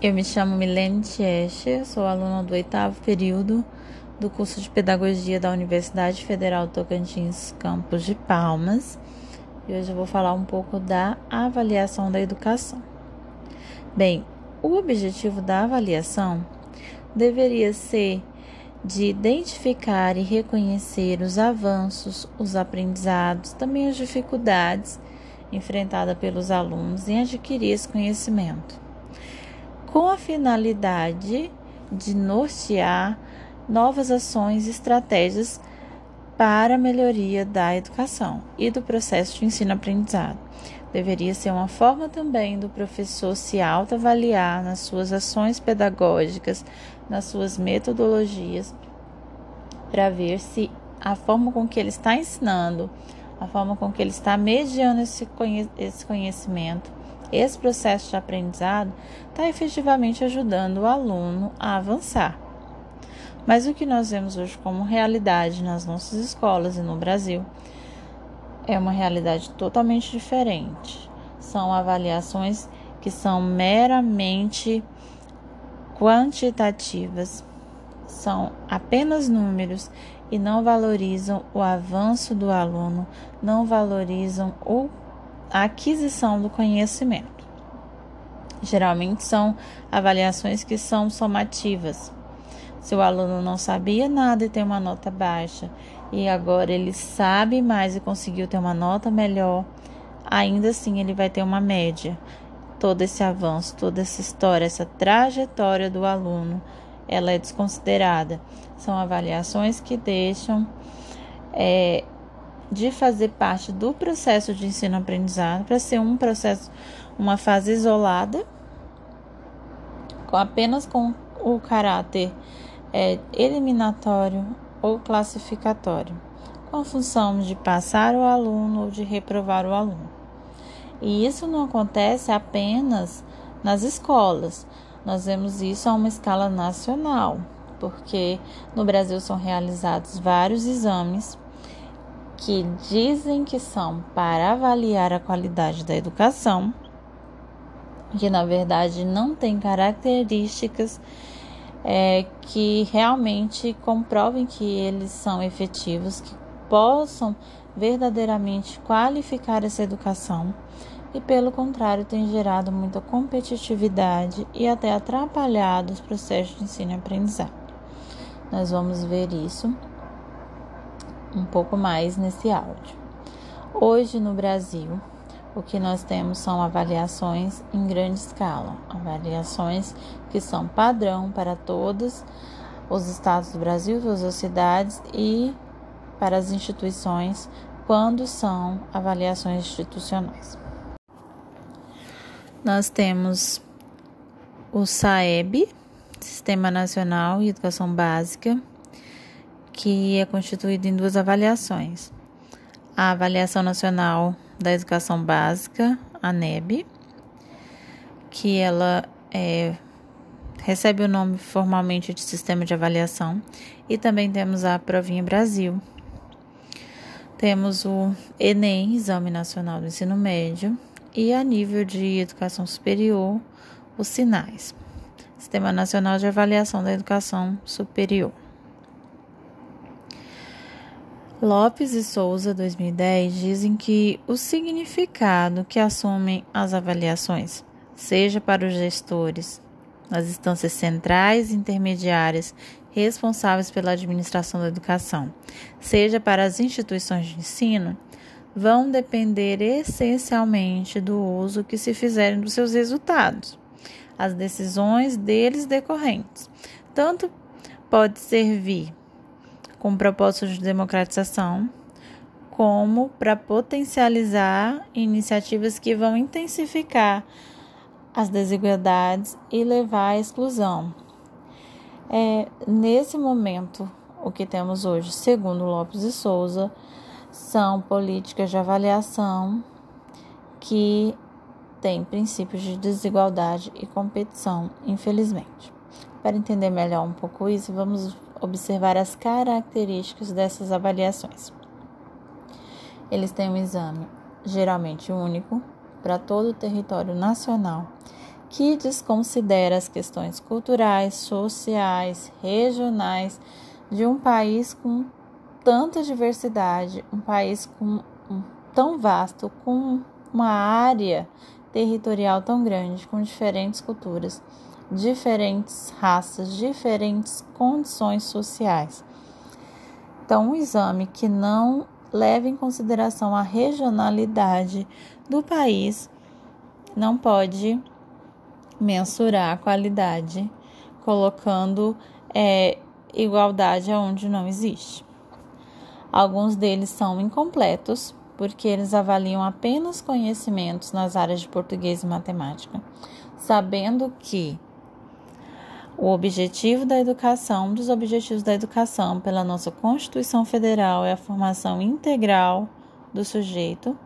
Eu me chamo Milene Tiescher, sou aluna do oitavo período do curso de Pedagogia da Universidade Federal Tocantins, campus de Palmas. E hoje eu vou falar um pouco da avaliação da educação. Bem, o objetivo da avaliação deveria ser de identificar e reconhecer os avanços, os aprendizados, também as dificuldades enfrentadas pelos alunos em adquirir esse conhecimento com a finalidade de nortear novas ações e estratégias para a melhoria da educação e do processo de ensino-aprendizado. Deveria ser uma forma também do professor se autoavaliar nas suas ações pedagógicas, nas suas metodologias, para ver se a forma com que ele está ensinando, a forma com que ele está mediando esse conhecimento, esse processo de aprendizado está efetivamente ajudando o aluno a avançar. Mas o que nós vemos hoje como realidade nas nossas escolas e no Brasil é uma realidade totalmente diferente. São avaliações que são meramente quantitativas, são apenas números e não valorizam o avanço do aluno, não valorizam o a aquisição do conhecimento. Geralmente são avaliações que são somativas. Se o aluno não sabia nada e tem uma nota baixa, e agora ele sabe mais e conseguiu ter uma nota melhor, ainda assim ele vai ter uma média. Todo esse avanço, toda essa história, essa trajetória do aluno, ela é desconsiderada. São avaliações que deixam é, de fazer parte do processo de ensino-aprendizado para ser um processo, uma fase isolada, com apenas com o caráter é, eliminatório ou classificatório, com a função de passar o aluno ou de reprovar o aluno. E isso não acontece apenas nas escolas. Nós vemos isso a uma escala nacional, porque no Brasil são realizados vários exames que dizem que são para avaliar a qualidade da educação, que na verdade não tem características é, que realmente comprovem que eles são efetivos, que possam verdadeiramente qualificar essa educação e, pelo contrário, tem gerado muita competitividade e até atrapalhado os processos de ensino e aprendizagem. Nós vamos ver isso um pouco mais nesse áudio. Hoje no Brasil, o que nós temos são avaliações em grande escala, avaliações que são padrão para todos os estados do Brasil, todas as cidades e para as instituições quando são avaliações institucionais. Nós temos o SAEB, Sistema Nacional de Educação Básica, que é constituído em duas avaliações. A Avaliação Nacional da Educação Básica, a NEB, que ela é, recebe o nome formalmente de Sistema de Avaliação, e também temos a Provinha Brasil. Temos o ENEM, Exame Nacional do Ensino Médio, e a nível de educação superior, os SINAIS, Sistema Nacional de Avaliação da Educação Superior. Lopes e Souza, 2010, dizem que o significado que assumem as avaliações, seja para os gestores, as instâncias centrais e intermediárias responsáveis pela administração da educação, seja para as instituições de ensino, vão depender essencialmente do uso que se fizerem dos seus resultados, as decisões deles decorrentes. Tanto pode servir com propósitos de democratização, como para potencializar iniciativas que vão intensificar as desigualdades e levar à exclusão. É, nesse momento, o que temos hoje, segundo Lopes e Souza, são políticas de avaliação que têm princípios de desigualdade e competição, infelizmente. Para entender melhor um pouco isso, vamos observar as características dessas avaliações. Eles têm um exame geralmente único para todo o território nacional que desconsidera as questões culturais, sociais, regionais de um país com tanta diversidade, um país com, um, tão vasto, com uma área territorial tão grande, com diferentes culturas, diferentes raças, diferentes condições sociais. Então, um exame que não leva em consideração a regionalidade do país não pode mensurar a qualidade, colocando é, igualdade aonde não existe. Alguns deles são incompletos, porque eles avaliam apenas conhecimentos nas áreas de português e matemática, sabendo que o objetivo da educação, um dos objetivos da educação pela nossa Constituição Federal é a formação integral do sujeito.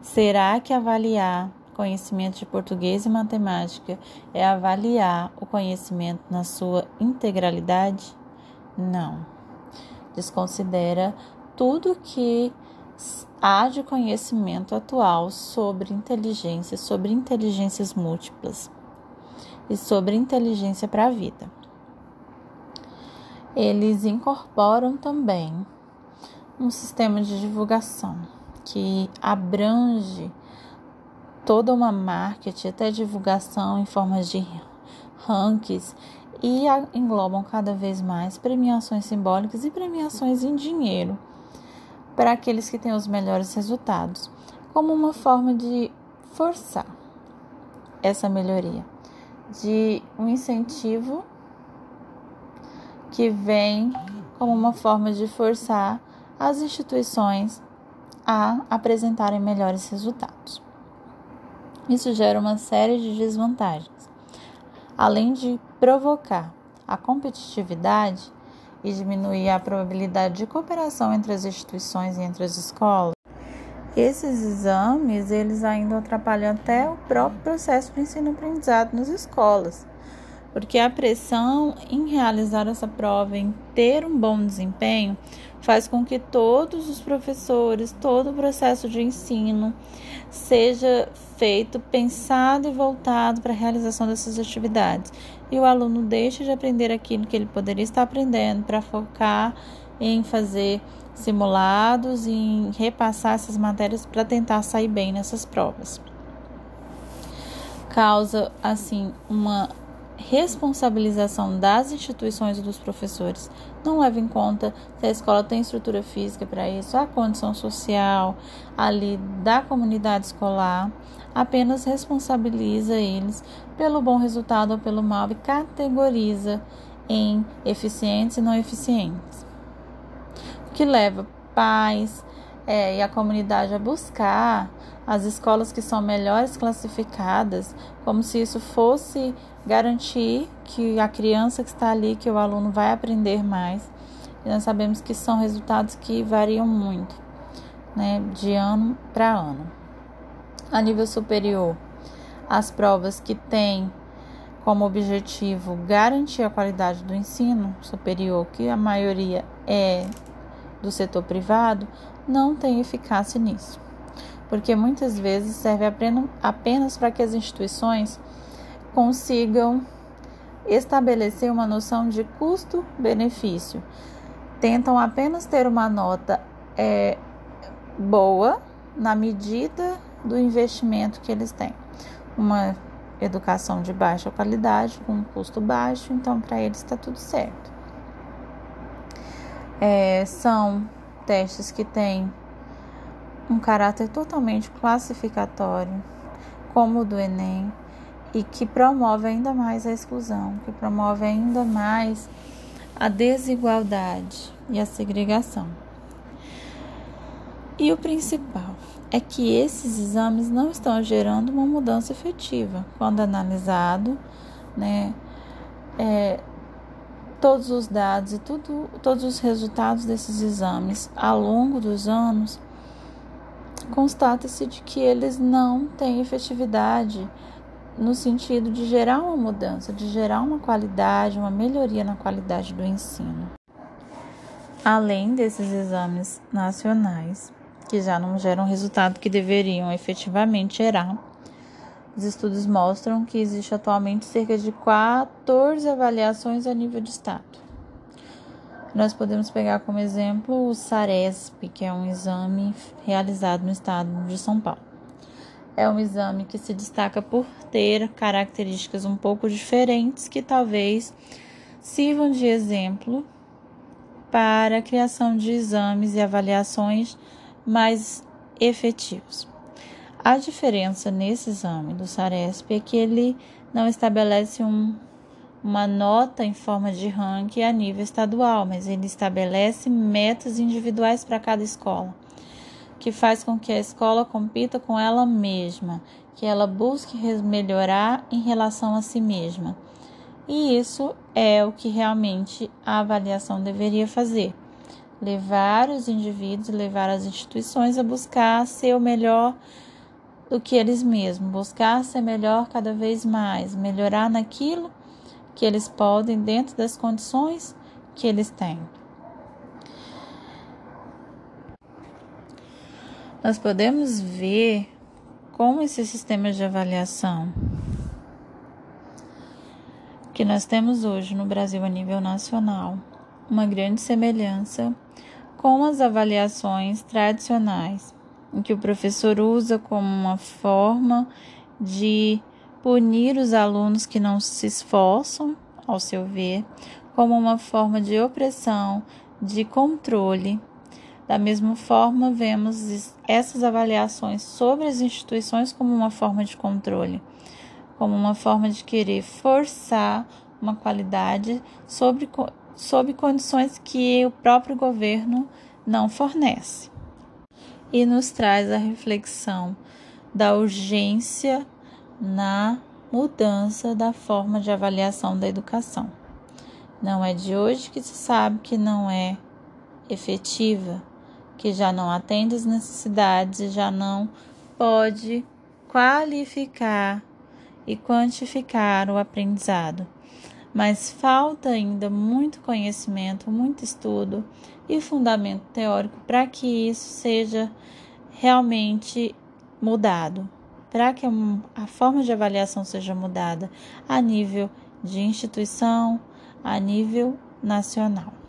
Será que avaliar conhecimento de português e matemática é avaliar o conhecimento na sua integralidade? Não. Desconsidera tudo que há de conhecimento atual sobre inteligência, sobre inteligências múltiplas e sobre inteligência para a vida. Eles incorporam também um sistema de divulgação que abrange toda uma marketing, até divulgação em formas de rankings e englobam cada vez mais premiações simbólicas e premiações em dinheiro para aqueles que têm os melhores resultados, como uma forma de forçar essa melhoria, de um incentivo que vem como uma forma de forçar as instituições a apresentarem melhores resultados. Isso gera uma série de desvantagens. Além de provocar a competitividade e diminuir a probabilidade de cooperação entre as instituições e entre as escolas, esses exames eles ainda atrapalham até o próprio processo de ensino-aprendizado nas escolas, porque a pressão em realizar essa prova, em ter um bom desempenho, faz com que todos os professores, todo o processo de ensino seja feito, pensado e voltado para a realização dessas atividades. E o aluno deixa de aprender aquilo que ele poderia estar aprendendo para focar em fazer simulados e em repassar essas matérias para tentar sair bem nessas provas. Causa assim uma responsabilização das instituições e dos professores. Não leva em conta se a escola tem estrutura física para isso, a condição social ali da comunidade escolar, apenas responsabiliza eles pelo bom resultado ou pelo mal e categoriza em eficientes e não eficientes. Que leva pais é, e a comunidade a buscar as escolas que são melhores classificadas, como se isso fosse garantir que a criança que está ali, que o aluno vai aprender mais. E nós sabemos que são resultados que variam muito, né, de ano para ano. A nível superior, as provas que têm como objetivo garantir a qualidade do ensino superior, que a maioria é do setor privado, não tem eficácia nisso porque muitas vezes serve apenas para que as instituições consigam estabelecer uma noção de custo-benefício. Tentam apenas ter uma nota é, boa na medida do investimento que eles têm. Uma educação de baixa qualidade, com um custo baixo, então para eles está tudo certo. É, são testes que têm um caráter totalmente classificatório, como o do Enem, e que promove ainda mais a exclusão, que promove ainda mais a desigualdade e a segregação. E o principal é que esses exames não estão gerando uma mudança efetiva. Quando analisado, né, é, todos os dados e tudo, todos os resultados desses exames ao longo dos anos, constata-se de que eles não têm efetividade no sentido de gerar uma mudança, de gerar uma qualidade, uma melhoria na qualidade do ensino. Além desses exames nacionais, que já não geram o resultado que deveriam efetivamente gerar, Os estudos mostram que existe atualmente cerca de 14 avaliações a nível de estado. Nós podemos pegar como exemplo o SARESP, que é um exame realizado no estado de São Paulo. É um exame que se destaca por ter características um pouco diferentes que talvez sirvam de exemplo para a criação de exames e avaliações mais efetivos. A diferença nesse exame do SARESP é que ele não estabelece um, uma nota em forma de ranking a nível estadual, mas ele estabelece metas individuais para cada escola, que faz com que a escola compita com ela mesma, que ela busque melhorar em relação a si mesma. E isso é o que realmente a avaliação deveria fazer levar os indivíduos, levar as instituições a buscar ser o melhor do que eles mesmos, buscar ser melhor cada vez mais, melhorar naquilo que eles podem dentro das condições que eles têm. Nós podemos ver como esse sistema de avaliação que nós temos hoje no Brasil a nível nacional, uma grande semelhança com as avaliações tradicionais que o professor usa como uma forma de punir os alunos que não se esforçam, ao seu ver, como uma forma de opressão, de controle. Da mesma forma, vemos essas avaliações sobre as instituições como uma forma de controle, como uma forma de querer forçar uma qualidade sobre, sob condições que o próprio governo não fornece e nos traz a reflexão da urgência na mudança da forma de avaliação da educação. Não é de hoje que se sabe que não é efetiva, que já não atende às necessidades, já não pode qualificar e quantificar o aprendizado. Mas falta ainda muito conhecimento, muito estudo e fundamento teórico para que isso seja realmente mudado, para que a forma de avaliação seja mudada a nível de instituição, a nível nacional.